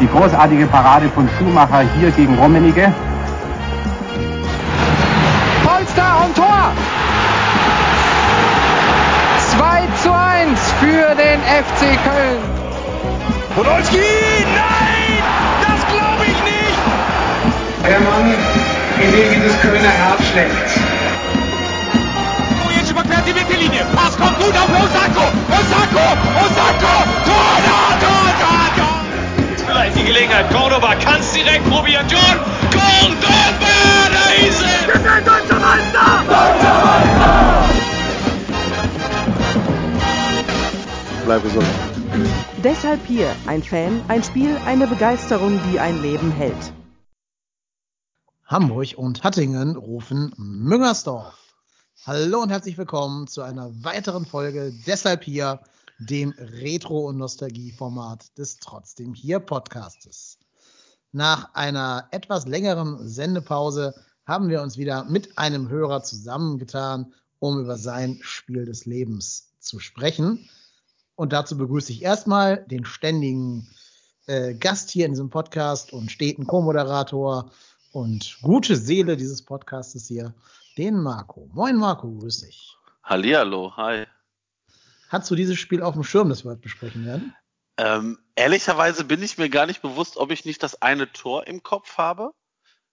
die großartige Parade von Schumacher hier gegen Rummenigge. Polster und Tor! 2 zu 1 für den FC Köln. Podolski, nein! Das glaube ich nicht! Der Mann, in dem dieses Kölner Herz schlägt. Jetzt überquert die Mittellinie. Pass kommt gut auf Osako! Osako! Osako! Tor, vielleicht die Gelegenheit. Cordoba kann es direkt probieren. John Cordoba! Da ist er! Wir sind deutscher Meister! Deutscher Meister! Bleib gesund. Deshalb hier ein Fan, ein Spiel, eine Begeisterung, die ein Leben hält. Hamburg und Hattingen rufen Müngersdorf. Hallo und herzlich willkommen zu einer weiteren Folge Deshalb hier, dem Retro- und Nostalgie-Format des Trotzdem hier Podcastes. Nach einer etwas längeren Sendepause haben wir uns wieder mit einem Hörer zusammengetan, um über sein Spiel des Lebens zu sprechen. Und dazu begrüße ich erstmal den ständigen äh, Gast hier in diesem Podcast und steten Co-Moderator und gute Seele dieses Podcastes hier, den Marco. Moin Marco, grüß dich. Hallihallo, hi. Hast du dieses Spiel auf dem Schirm, das wir heute besprechen werden? Ähm, ehrlicherweise bin ich mir gar nicht bewusst, ob ich nicht das eine Tor im Kopf habe.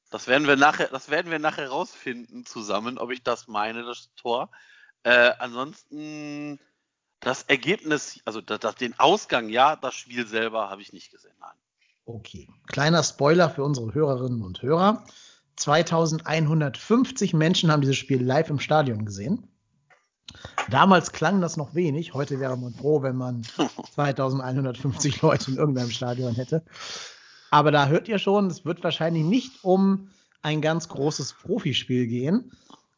Das werden wir nachher, das werden wir nachher rausfinden zusammen, ob ich das meine, das Tor. Äh, ansonsten das Ergebnis, also das, das, den Ausgang, ja, das Spiel selber habe ich nicht gesehen, nein. Okay, kleiner Spoiler für unsere Hörerinnen und Hörer. 2150 Menschen haben dieses Spiel live im Stadion gesehen. Damals klang das noch wenig. Heute wäre man froh, wenn man 2150 Leute in irgendeinem Stadion hätte. Aber da hört ihr schon, es wird wahrscheinlich nicht um ein ganz großes Profispiel gehen.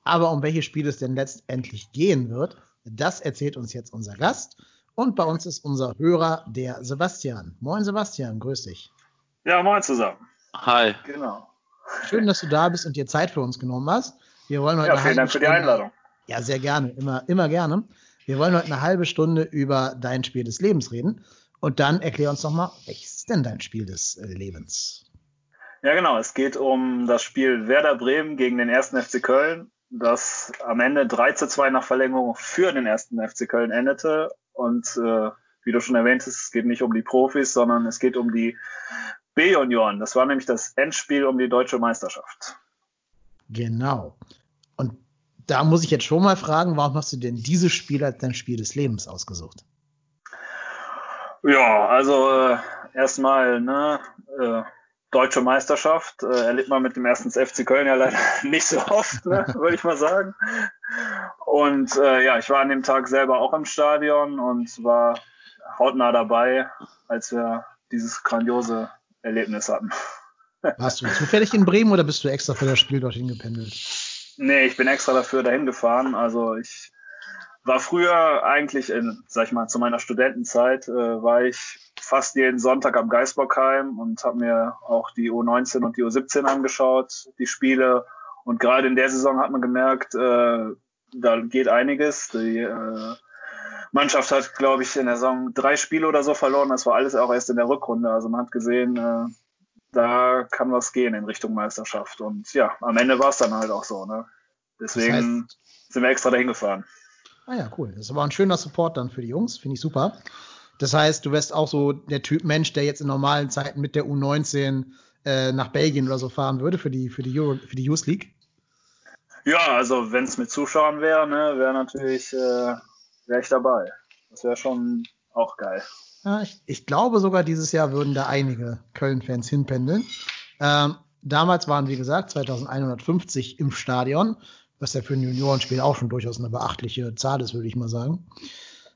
Aber um welches Spiel es denn letztendlich gehen wird, das erzählt uns jetzt unser Gast. Und bei uns ist unser Hörer, der Sebastian. Moin Sebastian, grüß dich. Ja, moin zusammen. Hi. Genau. Schön, dass du da bist und dir Zeit für uns genommen hast. Wir wollen heute ja, vielen Dank für die Einladung. Ja, sehr gerne, immer, immer gerne. Wir wollen heute eine halbe Stunde über dein Spiel des Lebens reden. Und dann erklär uns doch mal, welches ist denn dein Spiel des Lebens? Ja, genau. Es geht um das Spiel Werder Bremen gegen den ersten FC Köln, das am Ende 3 zu 2 nach Verlängerung für den ersten FC Köln endete. Und äh, wie du schon erwähnt hast, es geht nicht um die Profis, sondern es geht um die B-Junioren. Das war nämlich das Endspiel um die deutsche Meisterschaft. Genau. Und da muss ich jetzt schon mal fragen, warum hast du denn dieses Spiel als dein Spiel des Lebens ausgesucht? Ja, also äh, erstmal, ne, äh, deutsche Meisterschaft äh, erlebt man mit dem ersten FC Köln ja leider nicht so oft, ne, würde ich mal sagen. Und äh, ja, ich war an dem Tag selber auch im Stadion und war hautnah dabei, als wir dieses grandiose Erlebnis hatten. Warst du zufällig in Bremen oder bist du extra für das Spiel dorthin gependelt? Nee, ich bin extra dafür dahin gefahren. Also ich war früher eigentlich in, sag ich mal, zu meiner Studentenzeit, äh, war ich fast jeden Sonntag am Geisbockheim und habe mir auch die U19 und die U17 angeschaut, die Spiele. Und gerade in der Saison hat man gemerkt, äh, da geht einiges. Die äh, Mannschaft hat, glaube ich, in der Saison drei Spiele oder so verloren. Das war alles auch erst in der Rückrunde. Also man hat gesehen, äh, da kann was gehen in Richtung Meisterschaft. Und ja, am Ende war es dann halt auch so. Ne? Deswegen das heißt, sind wir extra dahin gefahren. Ah ja, cool. Das war ein schöner Support dann für die Jungs. Finde ich super. Das heißt, du wärst auch so der Typ Mensch, der jetzt in normalen Zeiten mit der U19 äh, nach Belgien oder so fahren würde für die, für die, Euro, für die Youth League? Ja, also wenn es mit Zuschauern wäre, ne, wäre natürlich, äh, wäre ich dabei. Das wäre schon auch geil. Ja, ich, ich, glaube sogar dieses Jahr würden da einige Köln-Fans hinpendeln. Ähm, damals waren, wie gesagt, 2150 im Stadion, was ja für ein Juniorenspiel auch schon durchaus eine beachtliche Zahl ist, würde ich mal sagen.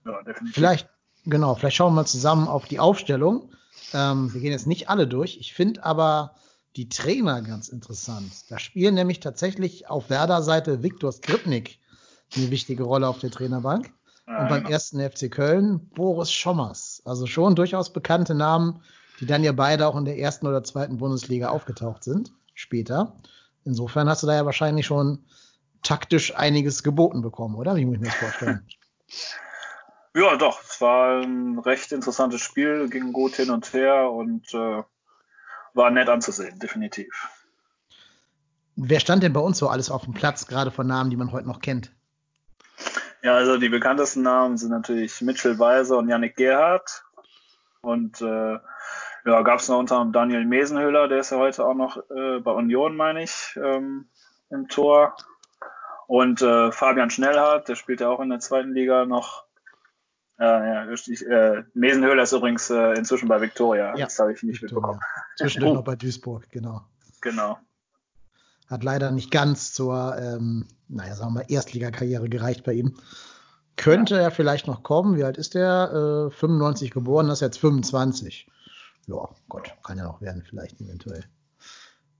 Ja, definitiv. Vielleicht, genau, vielleicht schauen wir mal zusammen auf die Aufstellung. Ähm, wir gehen jetzt nicht alle durch. Ich finde aber, die Trainer ganz interessant. Da spielen nämlich tatsächlich auf Werder-Seite Viktor Skripnik eine wichtige Rolle auf der Trainerbank. Und beim ersten FC Köln Boris Schommers. Also schon durchaus bekannte Namen, die dann ja beide auch in der ersten oder zweiten Bundesliga aufgetaucht sind, später. Insofern hast du da ja wahrscheinlich schon taktisch einiges geboten bekommen, oder? Wie muss ich mir das vorstellen? Ja, doch. Es war ein recht interessantes Spiel, ging gut hin und her und äh, war nett anzusehen, definitiv. Wer stand denn bei uns so alles auf dem Platz, gerade von Namen, die man heute noch kennt? Ja, also die bekanntesten Namen sind natürlich Mitchell Weiser und Yannick Gerhardt. Und äh, ja, gab es noch unter anderem Daniel Mesenhöhler, der ist ja heute auch noch äh, bei Union, meine ich, ähm, im Tor. Und äh, Fabian Schnellhardt, der spielt ja auch in der zweiten Liga noch. Äh, ja, richtig. Äh, Mesenhöhler ist übrigens äh, inzwischen bei Viktoria. Ja, das habe ich nicht Victoria. mitbekommen. Zwischendurch noch bei Duisburg, genau. Genau. Hat leider nicht ganz zur, ähm, naja, sagen wir mal, Erstligakarriere gereicht bei ihm. Könnte ja. er vielleicht noch kommen. Wie alt ist der? Äh, 95 geboren, das ist jetzt 25. Ja, Gott, kann ja noch werden, vielleicht eventuell.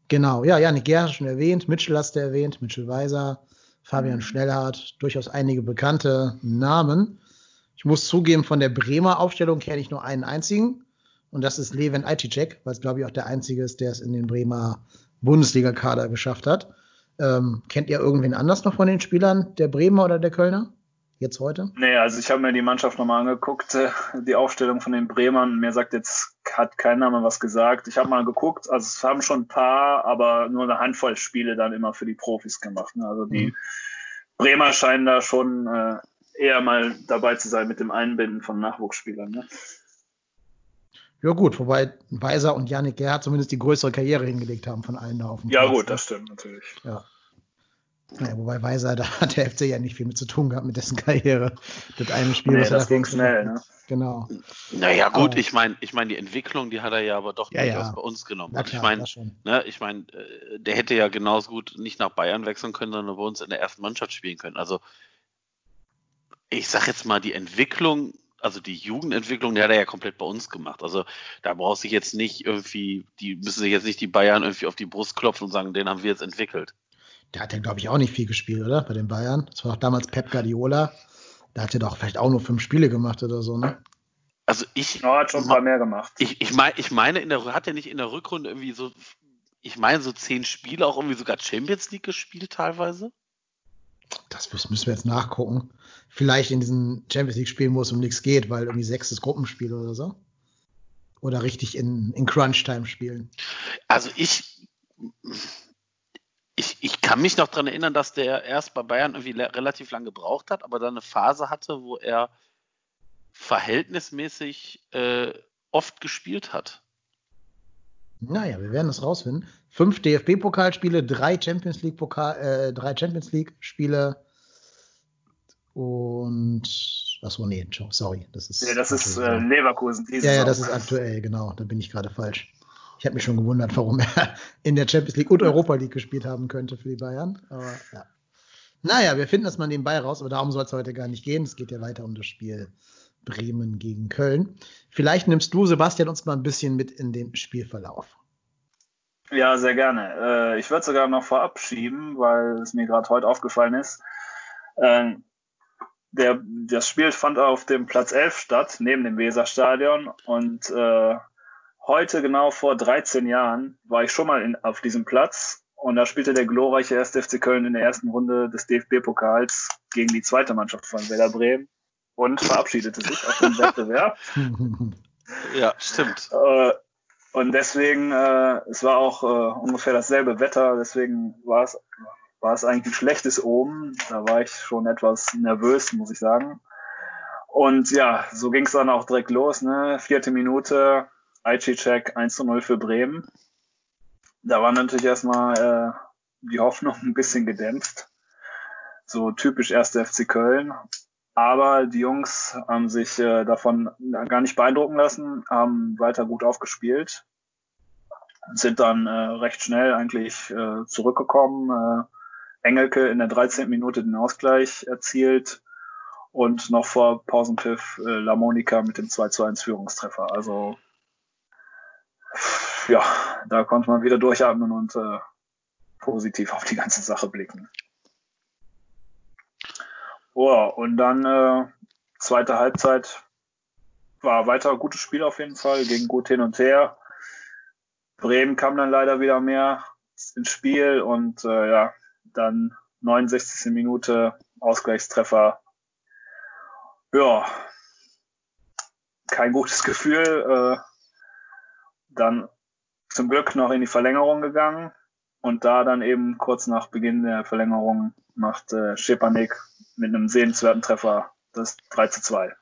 Genau, ja, Janik Gerhard schon erwähnt, Mitchell hast du erwähnt, Mitchell Weiser, Fabian mhm. Schnellhardt, durchaus einige bekannte Namen. Ich muss zugeben, von der Bremer Aufstellung kenne ich nur einen einzigen. Und das ist Levin Aiticek, weil es, glaube ich, auch der einzige ist, der es in den Bremer Bundesliga-Kader geschafft hat. Ähm, kennt ihr irgendwen anders noch von den Spielern, der Bremer oder der Kölner? Jetzt heute? Nee, also ich habe mir die Mannschaft nochmal angeguckt, äh, die Aufstellung von den Bremern. Mir sagt jetzt, hat kein Name was gesagt. Ich habe mal geguckt, also es haben schon ein paar, aber nur eine Handvoll Spiele dann immer für die Profis gemacht. Ne? Also die mhm. Bremer scheinen da schon äh, eher mal dabei zu sein mit dem Einbinden von Nachwuchsspielern. Ne? Ja gut, wobei Weiser und Janik Gerhardt zumindest die größere Karriere hingelegt haben von allen da auf dem Ja Platz, gut, ne? das stimmt natürlich. Ja. Naja, wobei Weiser, da hat der FC ja nicht viel mit zu tun gehabt mit dessen Karriere. Das eine Spiel, nee, was das er ging schnell, ne? Genau. Naja, gut, aber, ich meine, ich meine, die Entwicklung, die hat er ja aber doch ja, durchaus ja. bei uns genommen. Klar, ich meine, ne, ich meine, äh, der hätte ja genauso gut nicht nach Bayern wechseln können, sondern bei uns in der ersten Mannschaft spielen können. Also, ich sag jetzt mal, die Entwicklung also die Jugendentwicklung, die hat er ja komplett bei uns gemacht. Also da braucht sich jetzt nicht irgendwie, die müssen sich jetzt nicht die Bayern irgendwie auf die Brust klopfen und sagen, den haben wir jetzt entwickelt. Der hat ja, glaube ich, auch nicht viel gespielt, oder? Bei den Bayern. Das war doch damals Pep Guardiola. Da hat er doch vielleicht auch nur fünf Spiele gemacht oder so, ne? Also ich. Ja, hat schon ein paar mehr gemacht. Ich, ich, mein, ich meine, in der, hat er nicht in der Rückrunde irgendwie so, ich meine, so zehn Spiele auch irgendwie sogar Champions League gespielt teilweise? Das müssen wir jetzt nachgucken. Vielleicht in diesen Champions League-Spielen, wo es um nichts geht, weil irgendwie sechstes Gruppenspiel oder so. Oder richtig in, in Crunch-Time spielen. Also ich, ich, ich kann mich noch daran erinnern, dass der erst bei Bayern irgendwie relativ lange gebraucht hat, aber dann eine Phase hatte, wo er verhältnismäßig äh, oft gespielt hat. Naja, wir werden das rausfinden. Fünf DFB-Pokalspiele, drei Champions League Pokal, äh, drei Champions League Spiele und achso, nee, sorry, das ist. Ja, das ist äh, Leverkusen. Ja, ja, das ist aktuell, genau. Da bin ich gerade falsch. Ich habe mich schon gewundert, warum er in der Champions League und Europa League gespielt haben könnte für die Bayern. Aber ja. Naja, wir finden das mal nebenbei raus, aber darum soll es heute gar nicht gehen. Es geht ja weiter um das Spiel Bremen gegen Köln. Vielleicht nimmst du, Sebastian, uns mal ein bisschen mit in den Spielverlauf. Ja, sehr gerne. Äh, ich würde sogar noch vorab schieben, weil es mir gerade heute aufgefallen ist. Ähm, der, das Spiel fand auf dem Platz 11 statt, neben dem Weserstadion. Und äh, heute, genau vor 13 Jahren, war ich schon mal in, auf diesem Platz. Und da spielte der glorreiche 1. FC Köln in der ersten Runde des DFB-Pokals gegen die zweite Mannschaft von Werder Bremen und verabschiedete sich aus dem Wettbewerb. Ja, stimmt. Äh, und deswegen, äh, es war auch äh, ungefähr dasselbe Wetter, deswegen war es, war es eigentlich ein schlechtes oben. Da war ich schon etwas nervös, muss ich sagen. Und ja, so ging es dann auch direkt los, ne? Vierte Minute, Aichi-Check 1 zu 0 für Bremen. Da war natürlich erstmal äh, die Hoffnung ein bisschen gedämpft. So typisch erste FC Köln. Aber die Jungs haben sich äh, davon gar nicht beeindrucken lassen, haben weiter gut aufgespielt, sind dann äh, recht schnell eigentlich äh, zurückgekommen. Äh, Engelke in der 13. Minute den Ausgleich erzielt und noch vor Pausenpfiff äh, La Monica mit dem 2 zu 1 Führungstreffer. Also ja, da konnte man wieder durchatmen und äh, positiv auf die ganze Sache blicken. Oh, und dann äh, zweite Halbzeit war weiter gutes Spiel auf jeden Fall, ging gut hin und her. Bremen kam dann leider wieder mehr ins Spiel und äh, ja, dann 69. Minute Ausgleichstreffer. Ja, kein gutes Gefühl. Äh, dann zum Glück noch in die Verlängerung gegangen und da dann eben kurz nach Beginn der Verlängerung macht äh, Schepanik mit einem sehenswerten Treffer das 3 zu 2.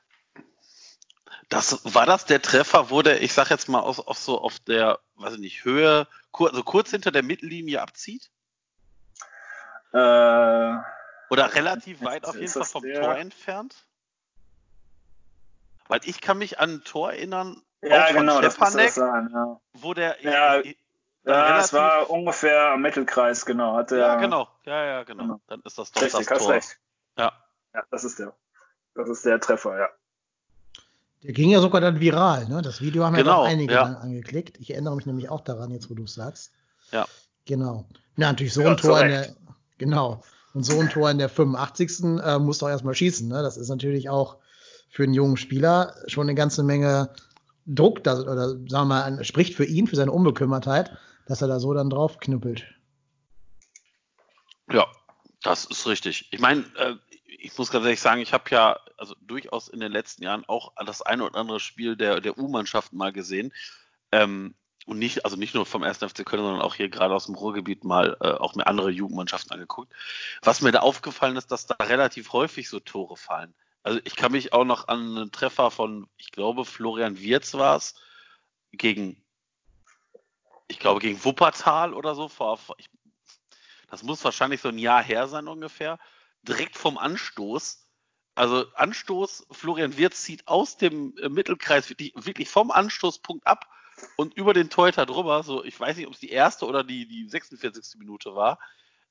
Das war das der Treffer, wo der, ich sag jetzt mal, auf, auf so auf der, weiß ich nicht, Höhe, kur, also kurz hinter der Mittellinie abzieht? Äh, Oder relativ weit auf jeden Fall vom der? Tor entfernt? Weil ich kann mich an ein Tor erinnern, ja, auch genau, muss das sein, ja. wo der ja, ja es war ungefähr am Mittelkreis, genau. Hat der, ja, genau. Ja, ja, genau. genau. Dann ist das doch Richtig, das Tor. Recht. Ja. Ja, das ist der. Das ist der Treffer, ja. Der ging ja sogar dann viral, ne? Das Video haben genau, ja auch einige ja. angeklickt. Ich erinnere mich nämlich auch daran, jetzt wo du es sagst. Ja. Genau. Ja, natürlich so ein Tor in der, genau. Und so ein Tor in der 85. Äh, musst du auch erstmal schießen, ne? Das ist natürlich auch für einen jungen Spieler schon eine ganze Menge Druck, das, oder sagen wir mal, spricht für ihn, für seine Unbekümmertheit, dass er da so dann drauf knüppelt. Ja, das ist richtig. Ich meine, äh, ich muss ganz ehrlich sagen, ich habe ja also durchaus in den letzten Jahren auch das eine oder andere Spiel der, der U-Mannschaften mal gesehen. Ähm, und nicht, also nicht nur vom 1. FC Köln, sondern auch hier gerade aus dem Ruhrgebiet mal äh, auch mir andere Jugendmannschaften angeguckt. Was mir da aufgefallen ist, dass da relativ häufig so Tore fallen. Also ich kann mich auch noch an einen Treffer von, ich glaube, Florian Wirz war es, gegen, ich glaube, gegen Wuppertal oder so, vor, ich, das muss wahrscheinlich so ein Jahr her sein ungefähr, direkt vom Anstoß. Also Anstoß, Florian Wirz zieht aus dem äh, Mittelkreis wirklich, wirklich vom Anstoßpunkt ab und über den Teuter drüber. So, ich weiß nicht, ob es die erste oder die, die 46. Minute war.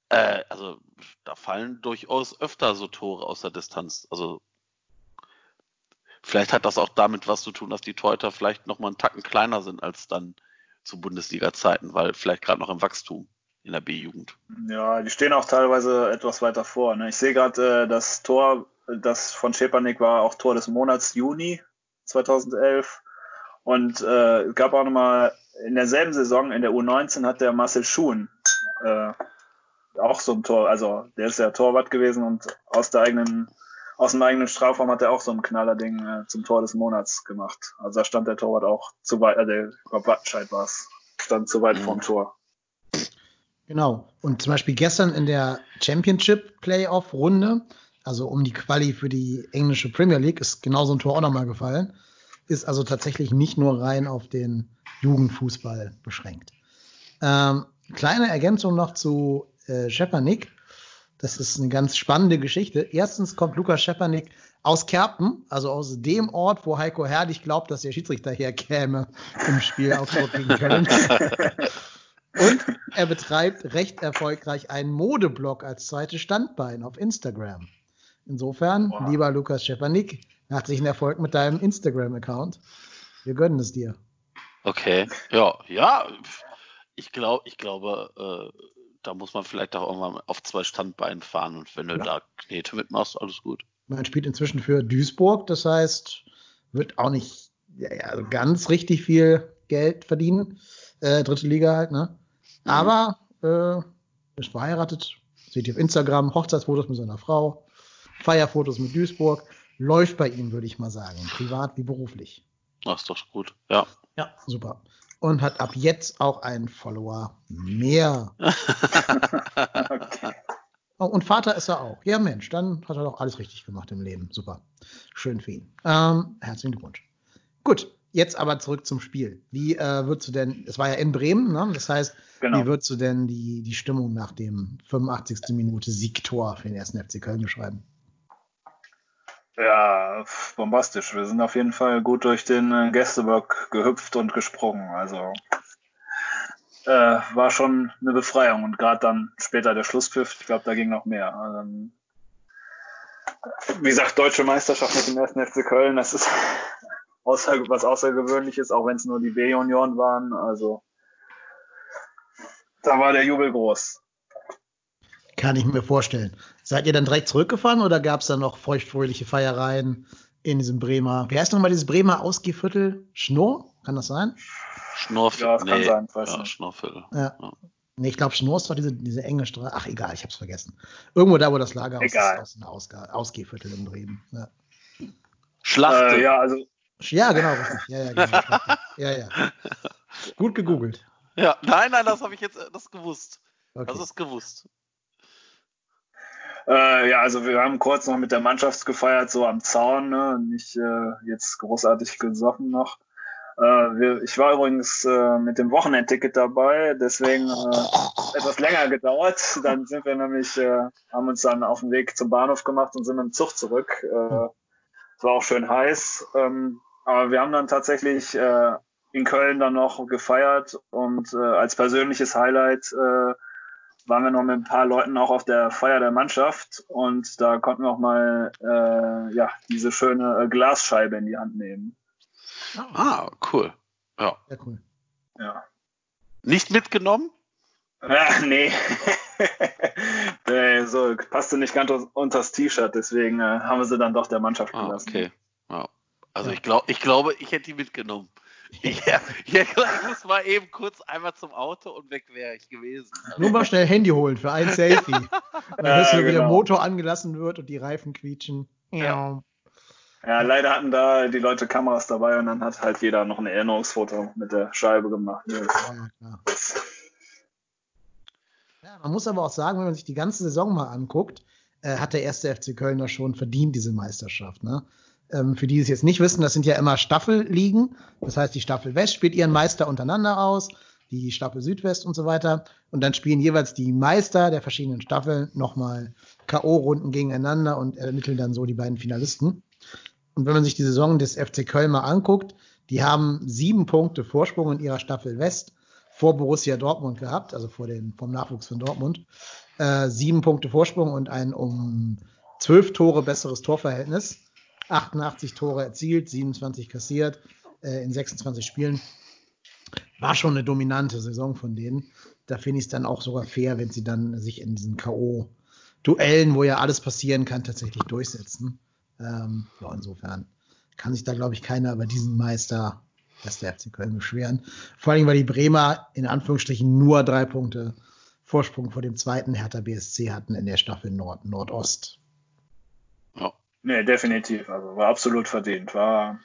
Äh, also da fallen durchaus öfter so Tore aus der Distanz. Also vielleicht hat das auch damit was zu tun, dass die Teuter vielleicht noch mal einen Tacken kleiner sind als dann zu Bundesliga-Zeiten, weil vielleicht gerade noch im Wachstum in der B-Jugend. Ja, die stehen auch teilweise etwas weiter vor. Ne? Ich sehe gerade, äh, das Tor, das von Schepanik war auch Tor des Monats Juni 2011. Und äh, es gab auch nochmal in derselben Saison, in der U19, hat der Marcel Schuhn äh, auch so ein Tor, also der ist ja Torwart gewesen und aus der eigenen, aus dem eigenen Strafraum hat er auch so ein Knallerding äh, zum Tor des Monats gemacht. Also da stand der Torwart auch zu weit, äh, der Wattenscheid war es, stand zu weit mhm. vorm Tor. Genau. Und zum Beispiel gestern in der Championship Playoff Runde, also um die Quali für die englische Premier League, ist genau so ein Tor auch nochmal gefallen. Ist also tatsächlich nicht nur rein auf den Jugendfußball beschränkt. Ähm, kleine Ergänzung noch zu äh, Schepanik. Das ist eine ganz spannende Geschichte. Erstens kommt Lukas Schepanik aus Kerpen, also aus dem Ort, wo Heiko Herrlich glaubt, dass der Schiedsrichter herkäme im Spiel Augsburg gegen Köln. Und er betreibt recht erfolgreich einen Modeblog als zweites Standbein auf Instagram. Insofern, wow. lieber Lukas Schepanik, herzlichen Erfolg mit deinem Instagram-Account. Wir gönnen es dir. Okay, ja, ja. Ich glaube, ich glaube, äh, da muss man vielleicht auch irgendwann auf zwei Standbeinen fahren und wenn du ja. da Knete mitmachst, alles gut. Man spielt inzwischen für Duisburg, das heißt, wird auch nicht ja, ja, ganz richtig viel Geld verdienen. Äh, dritte Liga halt, ne? Mhm. Aber äh, ist verheiratet, seht ihr auf Instagram, Hochzeitsfotos mit seiner Frau, Feierfotos mit Duisburg. Läuft bei ihm, würde ich mal sagen. Privat wie beruflich. Das ist doch gut, ja. Ja, super. Und hat ab jetzt auch einen Follower mehr. okay. oh, und Vater ist er auch. Ja, Mensch, dann hat er doch alles richtig gemacht im Leben. Super. Schön für ihn. Ähm, herzlichen Glückwunsch. Gut, jetzt aber zurück zum Spiel. Wie äh, würdest du denn, es war ja in Bremen, ne? das heißt, genau. wie würdest du denn die, die Stimmung nach dem 85. Minute Siegtor für den ersten FC Köln beschreiben? Ja, bombastisch. Wir sind auf jeden Fall gut durch den äh, Gästeblock gehüpft und gesprungen. Also äh, war schon eine Befreiung und gerade dann später der Schlusspfiff, ich glaube, da ging noch mehr. Also, wie gesagt, deutsche Meisterschaft mit dem ersten FC Köln, das ist außer, was außergewöhnliches, auch wenn es nur die B-Junioren waren. Also da war der Jubel groß. Kann ich mir vorstellen. Seid ihr dann direkt zurückgefahren oder gab es dann noch feuchtfröhliche Feiereien in diesem Bremer? Wie heißt nochmal dieses Bremer Ausgehviertel? Schnurr? Kann das sein? Schnorrviertel. Ja, das kann nee, sein, weiß ja, nicht. Schnorrviertel. Ja. Ja. Nee, ich glaube, Schnurr ist doch diese, diese enge Straße. Ach, egal, ich hab's vergessen. Irgendwo da, wo das Lagerhaus Egal. ist, ist ein Ausga Ausgehviertel in Bremen. Ja. Schlachte. Äh, ja, also ja, genau, richtig. Ja, ja, genau. ja, ja. Gut gegoogelt. Ja, nein, nein, das habe ich jetzt das gewusst. Okay. Das ist gewusst. Äh, ja, also wir haben kurz noch mit der Mannschaft gefeiert, so am Zaun, ne? nicht äh, jetzt großartig gesoffen noch. Äh, wir, ich war übrigens äh, mit dem Wochenendticket dabei, deswegen äh, etwas länger gedauert. Dann sind wir nämlich, äh, haben uns dann auf den Weg zum Bahnhof gemacht und sind mit dem Zug zurück. Äh, es war auch schön heiß, ähm, aber wir haben dann tatsächlich äh, in Köln dann noch gefeiert und äh, als persönliches Highlight äh, waren wir noch mit ein paar Leuten auch auf der Feier der Mannschaft und da konnten wir auch mal äh, ja diese schöne äh, Glasscheibe in die Hand nehmen. Ah, cool. Ja. Sehr cool. Ja. Nicht mitgenommen? Ja, nee. nee, so passte nicht ganz unters T-Shirt, deswegen äh, haben wir sie dann doch der Mannschaft Ah, gelassen. okay. Ja. Also Ja. ich glaube, ich glaube, ich hätte die mitgenommen. Ja, ja, ich muss mal eben kurz einmal zum Auto und weg wäre ich gewesen. Also, Nur mal schnell Handy holen für ein Selfie. Dann Ja, hörst du, wie der genau. Motor angelassen wird und die Reifen quietschen. Ja. Ja, leider hatten da die Leute Kameras dabei und dann hat halt jeder noch ein Erinnerungsfoto mit der Scheibe gemacht. Ja, ja, klar. Ja, man muss aber auch sagen, wenn man sich die ganze Saison mal anguckt, äh, hat der erste FC Kölner schon verdient diese Meisterschaft. Ne? Ähm, für die es jetzt nicht wissen, das sind ja immer Staffelligen. Das heißt, die Staffel West spielt ihren Meister untereinander aus, die Staffel Südwest und so weiter. Und dann spielen jeweils die Meister der verschiedenen Staffeln nochmal K.O.-Runden gegeneinander und ermitteln dann so die beiden Finalisten. Und wenn man sich die Saison des FC Köln mal anguckt, die haben sieben Punkte Vorsprung in ihrer Staffel West vor Borussia Dortmund gehabt, also vor den, vom Nachwuchs von Dortmund. Äh, sieben Punkte Vorsprung und ein um zwölf Tore besseres Torverhältnis. 88 Tore erzielt, 27 kassiert äh, in 26 Spielen. War schon eine dominante Saison von denen. Da finde ich es dann auch sogar fair, wenn sie dann sich in diesen K.O.-Duellen, wo ja alles passieren kann, tatsächlich durchsetzen. Ähm, ja, insofern kann sich da, glaube ich, keiner über diesen Meister des FC Köln beschweren. Vor allem, weil die Bremer in Anführungsstrichen nur drei Punkte Vorsprung vor dem zweiten Hertha BSC hatten in der Staffel Nord Nordost. Nee, definitiv. Also war absolut verdient. War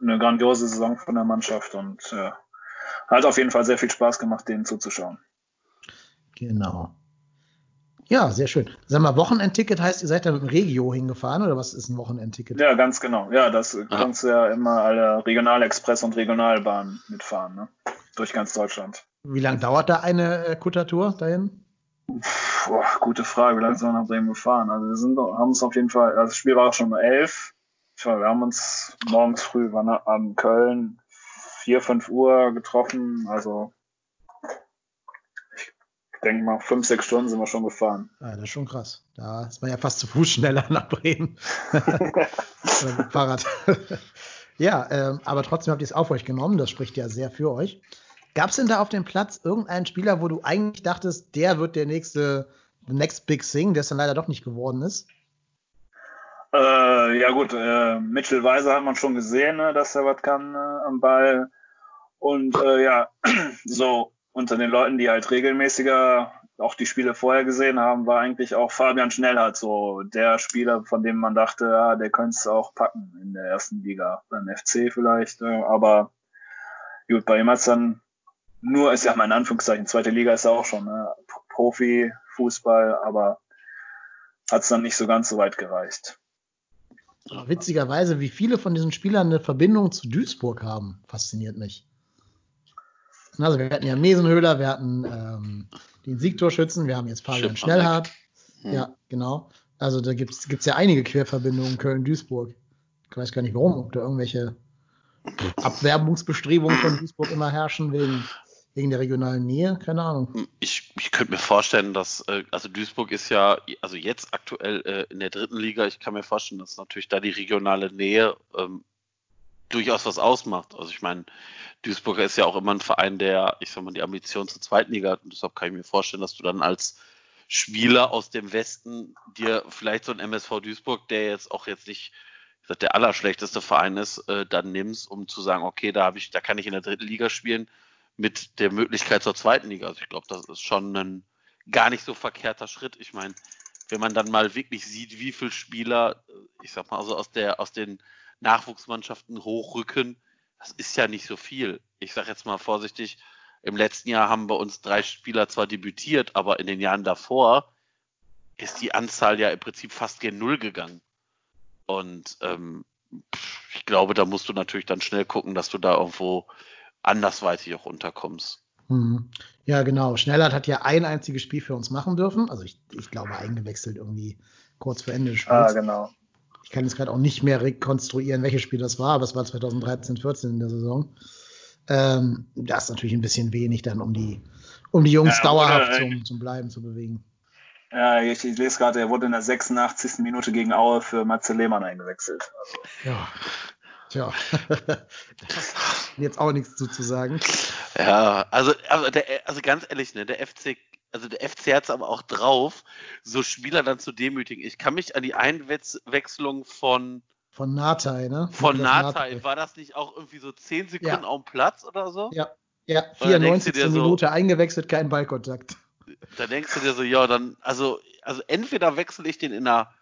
eine grandiose Saison von der Mannschaft und äh, hat auf jeden Fall sehr viel Spaß gemacht, denen zuzuschauen. Genau. Ja, sehr schön. Sag mal, Wochenendticket heißt, ihr seid da mit dem Regio hingefahren oder was ist ein Wochenendticket? Ja, ganz genau. Ja, das kannst du ja immer alle Regionalexpress und Regionalbahnen mitfahren, ne? Durch ganz Deutschland. Wie lange dauert da eine äh, Kuttertour dahin? Boah, gute Frage, wie lange sind wir nach Bremen gefahren? Also wir sind, haben uns auf jeden Fall, also das Spiel war schon um elf. Wir haben uns morgens früh waren an Köln vier, fünf Uhr getroffen. Also ich denke mal, fünf, sechs Stunden sind wir schon gefahren. Ah, das ist schon krass. Da ist man ja fast zu Fuß schneller nach Bremen. Fahrrad. ja, ähm, aber trotzdem habt ihr es auf euch genommen. Das spricht ja sehr für euch. Gab es denn da auf dem Platz irgendeinen Spieler, wo du eigentlich dachtest, der wird der nächste the Next Big Thing, der es dann leider doch nicht geworden ist? Äh, ja gut, äh, Mitchell Weiser hat man schon gesehen, ne, dass er was kann äh, am Ball. Und äh, ja, so unter den Leuten, die halt regelmäßiger auch die Spiele vorher gesehen haben, war eigentlich auch Fabian Schnellhardt so der Spieler, von dem man dachte, ja, der könnte es auch packen in der ersten Liga, beim FC vielleicht. Äh, aber gut, bei ihm hat's dann nur, ist ja mal in Anführungszeichen, zweite Liga ist ja auch schon ne, Profi, Fußball, aber hat's dann nicht so ganz so weit gereicht. Aber witzigerweise, wie viele von diesen Spielern eine Verbindung zu Duisburg haben, fasziniert mich. Also wir hatten ja Mesenhöhler, wir hatten ähm, den Siegtorschützen, wir haben jetzt Fabian Schiffmann Schnellhardt. Hm. Ja, genau. Also da gibt's gibt's ja einige Querverbindungen Köln-Duisburg. Ich weiß gar nicht warum, ob da irgendwelche Abwerbungsbestrebungen von Duisburg immer herrschen wegen, wegen der regionalen Nähe, keine Ahnung. Ich, ich könnte mir vorstellen, dass, äh, also Duisburg ist ja, also jetzt aktuell äh, in der dritten Liga, ich kann mir vorstellen, dass natürlich da die regionale Nähe ähm, durchaus was ausmacht. Also ich meine, Duisburger ist ja auch immer ein Verein, der, ich sag mal, die Ambition zur zweiten Liga hat. Und deshalb kann ich mir vorstellen, dass du dann als Spieler aus dem Westen dir vielleicht so ein MSV Duisburg, der jetzt auch jetzt nicht sag, der allerschlechteste Verein ist, äh, dann nimmst, um zu sagen, okay, da habe ich, da kann ich in der dritten Liga spielen mit der Möglichkeit zur zweiten Liga. Also ich glaube, das ist schon ein gar nicht so verkehrter Schritt. Ich meine, wenn man dann mal wirklich sieht, wie viele Spieler, ich sag mal, also aus der, aus den Nachwuchsmannschaften hochrücken, das ist ja nicht so viel. Ich sage jetzt mal vorsichtig, im letzten Jahr haben bei uns drei Spieler zwar debütiert, aber in den Jahren davor ist die Anzahl ja im Prinzip fast gen Null gegangen. Und ähm, ich glaube, da musst du natürlich dann schnell gucken, dass du da irgendwo andersweitig auch unterkommst. Mhm. Ja, genau. Schnellert hat ja ein einziges Spiel für uns machen dürfen. Also ich, ich glaube eingewechselt irgendwie kurz vor Ende des Spiels. Ah, genau. Ich kann jetzt gerade auch nicht mehr rekonstruieren, welches Spiel das war, aber es war 2013, 14 in der Saison. Ähm, das ist natürlich ein bisschen wenig dann, um die, um die Jungs ja, dauerhaft oder, zum, zum Bleiben zu bewegen. Ja, ich, ich lese gerade, er wurde in der 86. Minute gegen Aue für Matze Lehmann eingewechselt. Also. Ja. Tja, jetzt auch nichts zu, zu sagen. Ja, also, also, der, also ganz ehrlich, ne, der FC, also der FC hat es aber auch drauf, so Spieler dann zu demütigen. Ich kann mich an die Einwechslung von von Natai, ne? Von Natai. War das nicht auch irgendwie so 10 Sekunden ja. auf dem Platz oder so? Ja, ja, 94. Minute so, eingewechselt, kein Ballkontakt. Da denkst du dir so, ja, dann, also, also entweder wechsle ich den in der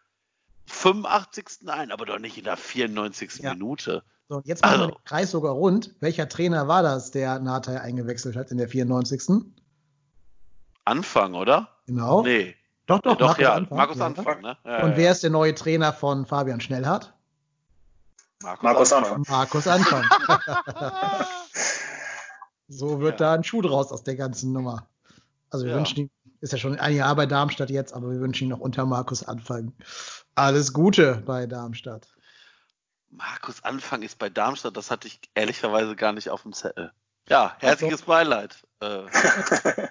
85. ein, aber doch nicht in der 94. Ja. Minute. So, jetzt machen also, wir den Kreis sogar rund. Welcher Trainer war das, der Natai eingewechselt hat in der 94. Anfang, oder? Genau. Nee. Doch, doch, ja, doch Markus ja, Anfang. Markus Anfang, ne? Ja, Und wer ist der neue Trainer von Fabian Schnellhardt? Markus, Markus Anfang. Anfang. Markus Anfang. so wird da ein Schuh draus aus der ganzen Nummer. Also wir wünschen ihm, ist ja schon ein Jahr bei Darmstadt jetzt, aber wir wünschen ihm noch unter Markus Anfang alles Gute bei Darmstadt. Markus Anfang ist bei Darmstadt, das hatte ich ehrlicherweise gar nicht auf dem Zettel. Ja, herzliches Beileid. Äh,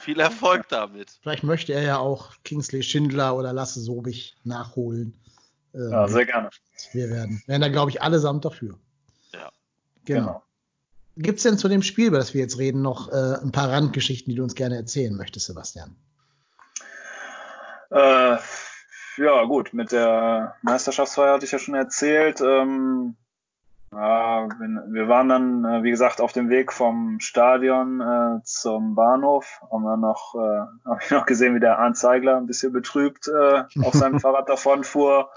viel Erfolg damit. Vielleicht möchte er ja auch Kingsley Schindler oder Lasse Sobich nachholen. Ähm, ja, sehr gerne. Wir werden, werden da, glaube ich, allesamt dafür. Ja. Genau. genau. Gibt es denn zu dem Spiel, über das wir jetzt reden, noch äh, ein paar Randgeschichten, die du uns gerne erzählen möchtest, Sebastian? Äh, ja, gut, mit der Meisterschaftsfeier hatte ich ja schon erzählt. Ähm, ja, wir waren dann, äh, wie gesagt, auf dem Weg vom Stadion äh, zum Bahnhof. Haben wir noch, äh, habe ich noch gesehen, wie der Arndt Zeigler ein bisschen betrübt äh, auf seinem Fahrrad davon fuhr.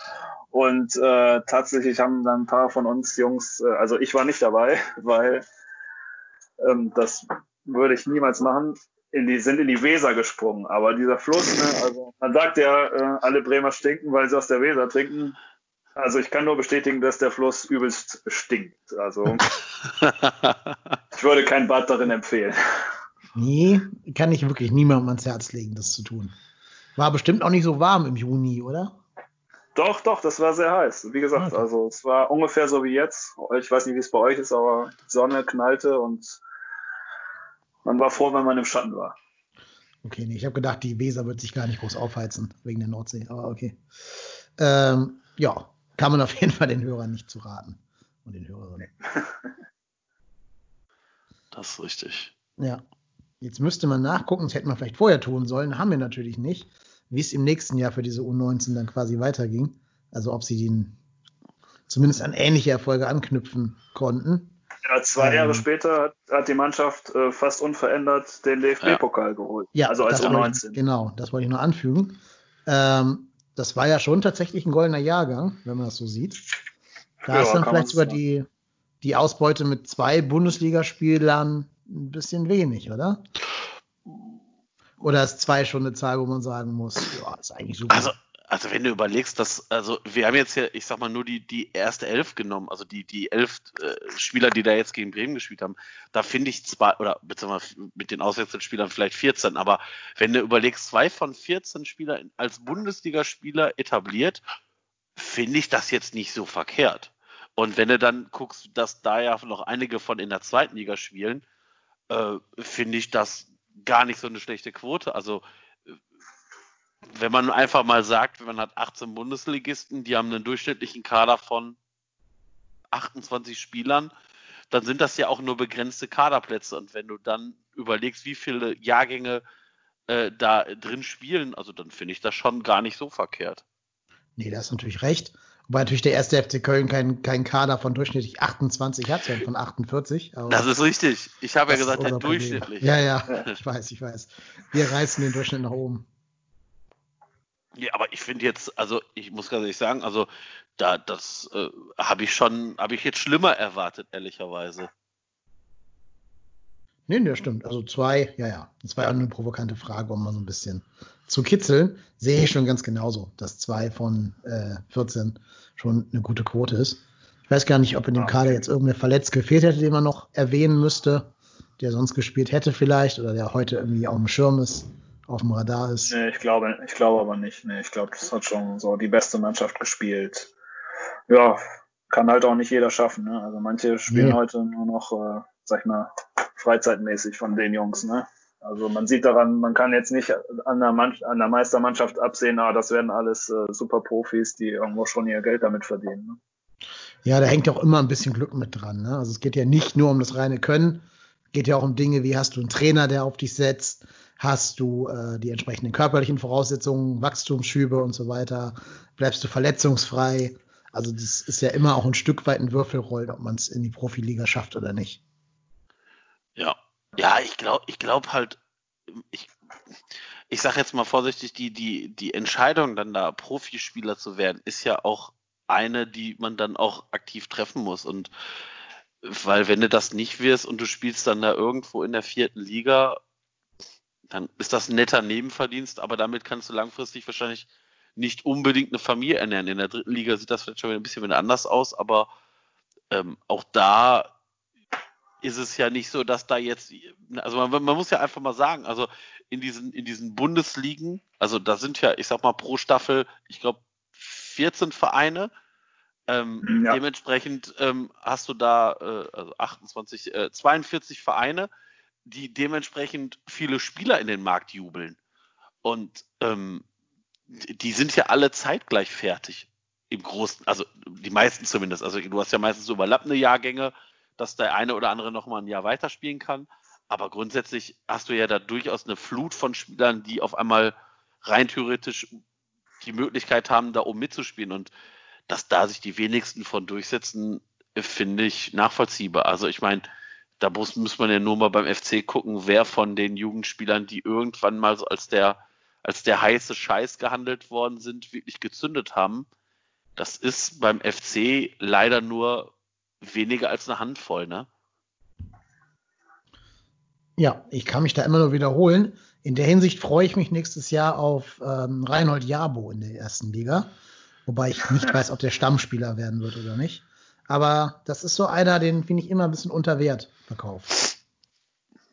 Und äh, tatsächlich haben dann ein paar von uns Jungs, äh, also ich war nicht dabei, weil ähm, das würde ich niemals machen, in die, sind in die Weser gesprungen. Aber dieser Fluss, ne, also man sagt ja, äh, alle Bremer stinken, weil sie aus der Weser trinken. Also ich kann nur bestätigen, dass der Fluss übelst stinkt. Also ich würde kein Bad darin empfehlen. Nee, kann ich wirklich niemandem ans Herz legen, das zu tun. War bestimmt auch nicht so warm im Juni, oder? Doch, doch, das war sehr heiß. Wie gesagt, okay. also es war ungefähr so wie jetzt. Ich weiß nicht, wie es bei euch ist, aber die Sonne knallte und man war froh, wenn man im Schatten war. Okay, nee, ich habe gedacht, die Weser wird sich gar nicht groß aufheizen wegen der Nordsee, aber okay. Ähm, ja, kann man auf jeden Fall den Hörern nicht zu raten und den Hörerinnen. Das ist richtig. Ja. Jetzt müsste man nachgucken, das hätte man vielleicht vorher tun sollen, haben wir natürlich nicht, wie es im nächsten Jahr für diese U19 dann quasi weiterging. Also ob sie den zumindest an ähnliche Erfolge anknüpfen konnten. Ja, zwei ähm, Jahre später hat, hat die Mannschaft äh, fast unverändert den DFB-Pokal ja. geholt. Ja, also als U19. Ich, genau, das wollte ich nur anfügen. Ähm, das war ja schon tatsächlich ein goldener Jahrgang, wenn man das so sieht. Da ja, ist dann vielleicht sogar die, die Ausbeute mit zwei Bundesligaspielern ein bisschen wenig, oder? Oder ist zwei schon eine Zahl, wo man sagen muss, ja, ist eigentlich super. Also, also wenn du überlegst, dass, also wir haben jetzt hier, ich sag mal, nur die, die erste Elf genommen, also die, die elf äh, Spieler, die da jetzt gegen Bremen gespielt haben, da finde ich zwei, oder beziehungsweise mit den Auswechselspielern vielleicht 14, aber wenn du überlegst, zwei von 14 Spielern als Bundesligaspieler etabliert, finde ich das jetzt nicht so verkehrt. Und wenn du dann guckst, dass da ja noch einige von in der zweiten Liga spielen, äh, finde ich das gar nicht so eine schlechte Quote. Also wenn man einfach mal sagt, man hat 18 Bundesligisten, die haben einen durchschnittlichen Kader von 28 Spielern, dann sind das ja auch nur begrenzte Kaderplätze. Und wenn du dann überlegst, wie viele Jahrgänge äh, da drin spielen, also dann finde ich das schon gar nicht so verkehrt. Nee, da ist natürlich recht. Wobei natürlich der erste FC Köln keinen kein Kader von durchschnittlich 28 hat, sondern von 48. das ist richtig. Ich habe ja gesagt, halt durchschnittlich. Ja, ja, ich weiß, ich weiß. Wir reißen den Durchschnitt nach oben. Ja, aber ich finde jetzt, also ich muss ganz ehrlich sagen, also da, das äh, habe ich schon, habe ich jetzt schlimmer erwartet, ehrlicherweise. Nee, das stimmt. Also zwei, ja, ja. Das war ja eine provokante Frage, um mal so ein bisschen zu kitzeln. Sehe ich schon ganz genauso, dass zwei von äh, 14 schon eine gute Quote ist. Ich weiß gar nicht, ob in dem Kader jetzt irgendwer verletzt gefehlt hätte, den man noch erwähnen müsste, der sonst gespielt hätte vielleicht oder der heute irgendwie auf dem Schirm ist, auf dem Radar ist. Nee, ich glaube, ich glaube aber nicht. Nee, ich glaube, das hat schon so die beste Mannschaft gespielt. Ja, kann halt auch nicht jeder schaffen. Ne? Also manche spielen nee. heute nur noch, äh, sag ich mal, freizeitmäßig von den Jungs. Ne? Also man sieht daran, man kann jetzt nicht an der, Mann, an der Meistermannschaft absehen, ah, das werden alles äh, super Profis, die irgendwo schon ihr Geld damit verdienen. Ne? Ja, da hängt auch immer ein bisschen Glück mit dran. Ne? Also es geht ja nicht nur um das reine Können, geht ja auch um Dinge wie hast du einen Trainer, der auf dich setzt, hast du äh, die entsprechenden körperlichen Voraussetzungen, Wachstumsschübe und so weiter, bleibst du verletzungsfrei. Also das ist ja immer auch ein Stück weit ein Würfelrollen, ob man es in die Profiliga schafft oder nicht. Ja, ja, ich glaube, ich glaube halt, ich, ich sage jetzt mal vorsichtig, die, die, die Entscheidung, dann da Profispieler zu werden, ist ja auch eine, die man dann auch aktiv treffen muss. Und weil wenn du das nicht wirst und du spielst dann da irgendwo in der vierten Liga, dann ist das ein netter Nebenverdienst, aber damit kannst du langfristig wahrscheinlich nicht unbedingt eine Familie ernähren. In der dritten Liga sieht das vielleicht schon ein bisschen anders aus, aber ähm, auch da ist es ja nicht so, dass da jetzt, also man, man, muss ja einfach mal sagen, also in diesen, in diesen Bundesligen, also da sind ja, ich sag mal, pro Staffel, ich glaube, 14 Vereine. Ähm, ja. Dementsprechend ähm, hast du da äh, also 28, äh, 42 Vereine, die dementsprechend viele Spieler in den Markt jubeln. Und ähm, die sind ja alle zeitgleich fertig. Im Großen, also die meisten zumindest. Also du hast ja meistens so überlappende Jahrgänge dass der eine oder andere noch mal ein Jahr weiterspielen kann. Aber grundsätzlich hast du ja da durchaus eine Flut von Spielern, die auf einmal rein theoretisch die Möglichkeit haben, da oben mitzuspielen. Und dass da sich die wenigsten von durchsetzen, finde ich nachvollziehbar. Also ich meine, da muss, muss man ja nur mal beim FC gucken, wer von den Jugendspielern, die irgendwann mal so als der, als der heiße Scheiß gehandelt worden sind, wirklich gezündet haben. Das ist beim FC leider nur weniger als eine Handvoll, ne? Ja, ich kann mich da immer nur wiederholen. In der Hinsicht freue ich mich nächstes Jahr auf ähm, Reinhold Jabo in der ersten Liga. Wobei ich nicht weiß, ob der Stammspieler werden wird oder nicht. Aber das ist so einer, den finde ich immer ein bisschen unter Wert verkauft.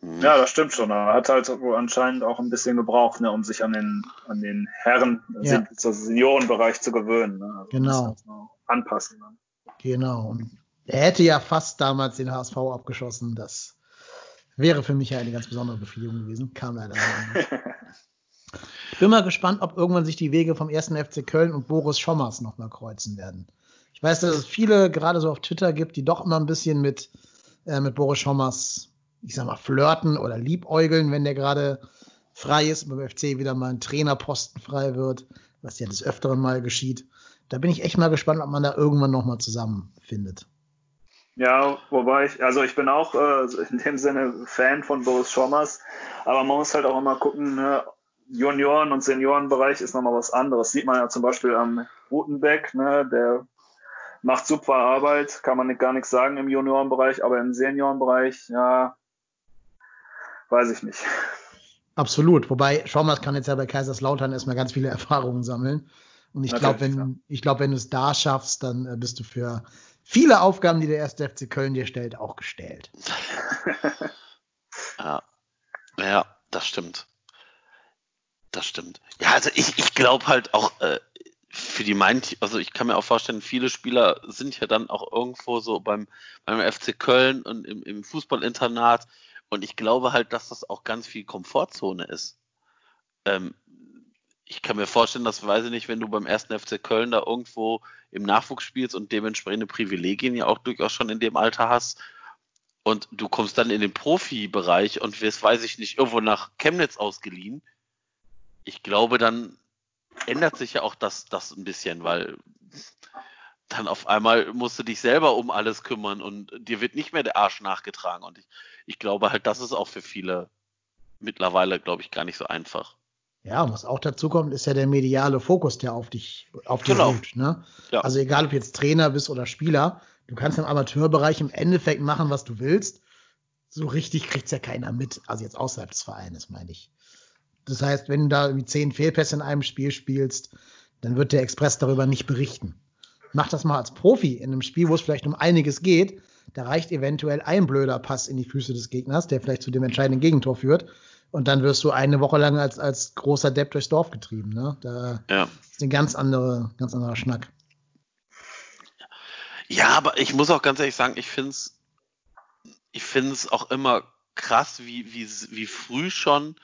Ja, das stimmt schon. Er hat halt wohl anscheinend auch ein bisschen gebraucht, ne, um sich an den, an den Herren, ja. Seniorenbereich zu gewöhnen. Ne? Also genau. Anpassen. Ne? Genau. Und er hätte ja fast damals den HSV abgeschossen. Das wäre für mich ja eine ganz besondere Befriedigung gewesen. Kam leider nicht. Ich bin mal gespannt, ob irgendwann sich die Wege vom ersten FC Köln und Boris Schommers nochmal kreuzen werden. Ich weiß, dass es viele gerade so auf Twitter gibt, die doch immer ein bisschen mit, äh, mit Boris Schommers, ich sag mal, flirten oder liebäugeln, wenn der gerade frei ist und beim FC wieder mal ein Trainerposten frei wird, was ja des Öfteren mal geschieht. Da bin ich echt mal gespannt, ob man da irgendwann nochmal zusammenfindet. Ja, wobei ich, also ich bin auch äh, in dem Sinne Fan von Boris Schommers, aber man muss halt auch immer gucken, ne, Junioren- und Seniorenbereich ist nochmal was anderes. Sieht man ja zum Beispiel am Rutenbeck, ne, der macht super Arbeit, kann man gar nichts sagen im Juniorenbereich, aber im Seniorenbereich, ja, weiß ich nicht. Absolut, wobei Schommers kann jetzt ja bei Kaiserslautern erstmal ganz viele Erfahrungen sammeln. Und ich glaube, wenn, ja. ich glaube, wenn du es da schaffst, dann äh, bist du für viele Aufgaben, die der erste FC Köln dir stellt, auch gestellt. ja. ja, das stimmt. Das stimmt. Ja, also ich, ich glaube halt auch, äh, für die meint, also ich kann mir auch vorstellen, viele Spieler sind ja dann auch irgendwo so beim, beim FC Köln und im, im Fußballinternat. Und ich glaube halt, dass das auch ganz viel Komfortzone ist. Ähm, ich kann mir vorstellen, dass, weiß ich nicht, wenn du beim ersten FC Köln da irgendwo im Nachwuchs spielst und dementsprechende Privilegien ja auch durchaus schon in dem Alter hast und du kommst dann in den Profibereich und wirst, weiß ich nicht, irgendwo nach Chemnitz ausgeliehen. Ich glaube, dann ändert sich ja auch das, das ein bisschen, weil dann auf einmal musst du dich selber um alles kümmern und dir wird nicht mehr der Arsch nachgetragen. Und ich, ich glaube halt, das ist auch für viele mittlerweile, glaube ich, gar nicht so einfach. Ja, was auch dazu kommt, ist ja der mediale Fokus, der auf dich, auf dich Genau. ruht. Ne? Ja. Also egal, ob du jetzt Trainer bist oder Spieler, du kannst im Amateurbereich im Endeffekt machen, was du willst. So richtig kriegt's ja keiner mit. Also jetzt außerhalb des Vereines, meine ich. Das heißt, wenn du da irgendwie zehn Fehlpässe in einem Spiel spielst, dann wird der Express darüber nicht berichten. Mach das mal als Profi in einem Spiel, wo es vielleicht um einiges geht. Da reicht eventuell ein blöder Pass in die Füße des Gegners, der vielleicht zu dem entscheidenden Gegentor führt. Und dann wirst du eine Woche lang als, als großer Depp durchs Dorf getrieben. Ne? Da Ja. ist ein ganz, andere, ganz anderer Schnack. Ja, aber ich muss auch ganz ehrlich sagen, ich finde es ich find's auch immer krass, wie, wie, wie früh schon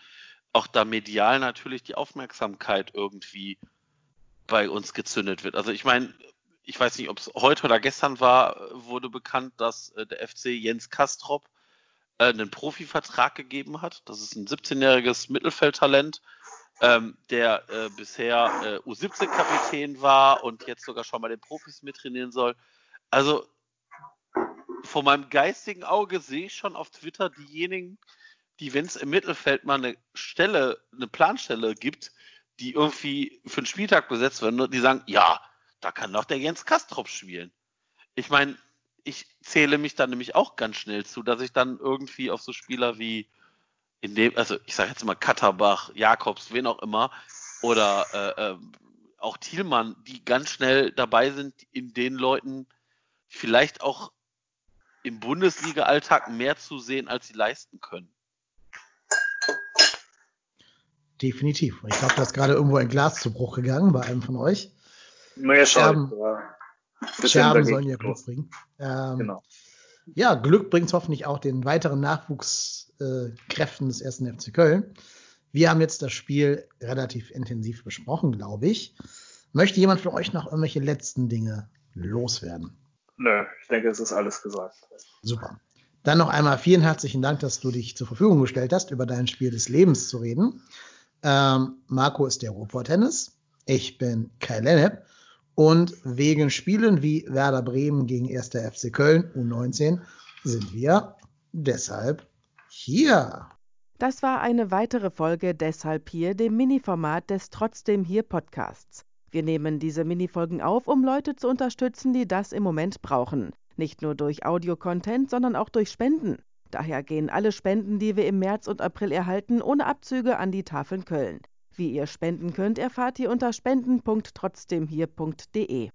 auch da medial natürlich die Aufmerksamkeit irgendwie bei uns gezündet wird. Also ich meine, ich weiß nicht, ob es heute oder gestern war, wurde bekannt, dass äh, der FC Jens Kastrop äh, einen Profivertrag gegeben hat. Das ist ein 17-jähriges Mittelfeldtalent, ähm, der äh, bisher äh, U17-Kapitän war und jetzt sogar schon mal den Profis mittrainieren soll. Also vor meinem geistigen Auge sehe ich schon auf Twitter diejenigen, die, wenn es im Mittelfeld mal eine Stelle, eine Planstelle gibt, die irgendwie für einen Spieltag besetzt werden, die sagen, ja, da kann doch der Jens Kastrop spielen. Ich meine, ich zähle mich dann nämlich auch ganz schnell zu, dass ich dann irgendwie auf so Spieler wie in dem, also ich sage jetzt mal Katterbach, Jakobs, wen auch immer, oder äh, äh, auch Thielmann, die ganz schnell dabei sind, in den Leuten vielleicht auch im Bundesliga-Alltag mehr zu sehen, als sie leisten können. Definitiv. Ich glaube, da ist gerade irgendwo ein Glas zu Bruch gegangen bei einem von euch. Mehr Scherben, ja. Scherben sollen ja Glück bringen. Ähm, Genau. Ja, Glück bringt hoffentlich auch den weiteren Nachwuchskräften Kräften des ersten FC Köln. Wir haben jetzt das Spiel relativ intensiv besprochen, glaube ich. Möchte jemand von euch noch irgendwelche letzten Dinge loswerden? Nö, ich denke, es ist alles gesagt. Super. Dann noch einmal vielen herzlichen Dank, dass du dich zur Verfügung gestellt hast, über dein Spiel des Lebens zu reden. Ähm, Marco ist der Ruhrpott-Tennis. Ich bin Kai Lennep. Und wegen Spielen wie Werder Bremen gegen 1. FC Köln U19 sind wir deshalb hier. Das war eine weitere Folge Deshalb hier, dem Mini-Format des Trotzdem hier Podcasts. Wir nehmen diese Minifolgen auf, um Leute zu unterstützen, die das im Moment brauchen. Nicht nur durch Audio-Content, sondern auch durch Spenden. Daher gehen alle Spenden, die wir im März und April erhalten, ohne Abzüge an die Tafeln Köln. Wie ihr spenden könnt, erfahrt ihr unter spenden.trotzdemhier.de.